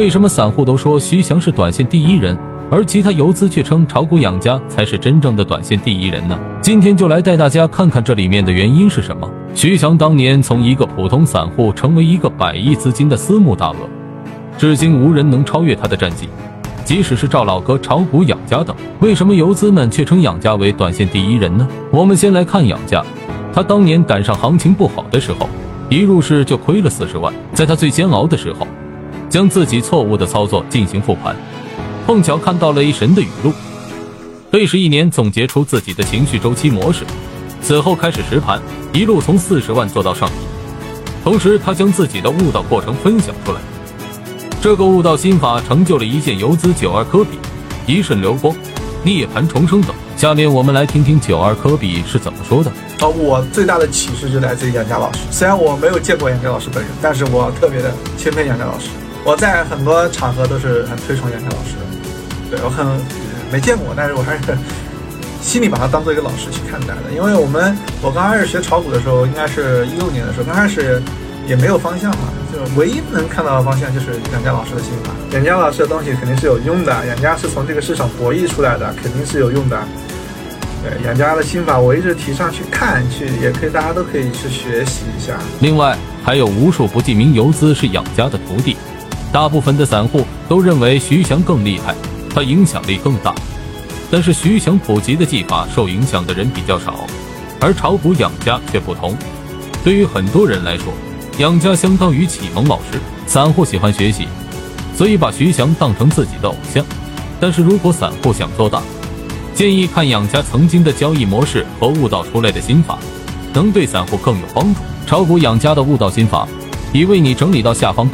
为什么散户都说徐翔是短线第一人，而其他游资却称炒股养家才是真正的短线第一人呢？今天就来带大家看看这里面的原因是什么。徐翔当年从一个普通散户成为一个百亿资金的私募大鳄，至今无人能超越他的战绩。即使是赵老哥炒股养家等，为什么游资们却称养家为短线第一人呢？我们先来看养家，他当年赶上行情不好的时候，一入市就亏了四十万，在他最煎熬的时候。将自己错误的操作进行复盘，碰巧看到了一神的语录，费时一年总结出自己的情绪周期模式，此后开始实盘，一路从四十万做到上亿。同时，他将自己的悟道过程分享出来。这个悟道心法成就了一件游资九二科比、一瞬流光、涅槃重生等。下面我们来听听九二科比是怎么说的。呃，我最大的启示就来自于杨佳老师。虽然我没有见过杨佳老师本人，但是我特别的钦佩杨佳老师。我在很多场合都是很推崇杨天老师的，对我很没见过，但是我还是心里把他当做一个老师去看待的。因为我们我刚开始学炒股的时候，应该是一六年的时候，刚开始也没有方向嘛，就唯一能看到的方向就是杨家老师的心法。杨家老师的东西肯定是有用的，杨家是从这个市场博弈出来的，肯定是有用的。对杨家的心法，我一直提倡去看，去也可以，大家都可以去学习一下。另外，还有无数不记名游资是杨家的徒弟。大部分的散户都认为徐翔更厉害，他影响力更大。但是徐翔普及的技法受影响的人比较少，而炒股养家却不同。对于很多人来说，养家相当于启蒙老师，散户喜欢学习，所以把徐翔当成自己的偶像。但是如果散户想做大，建议看养家曾经的交易模式和悟道出来的心法，能对散户更有帮助。炒股养家的悟道心法已为你整理到下方。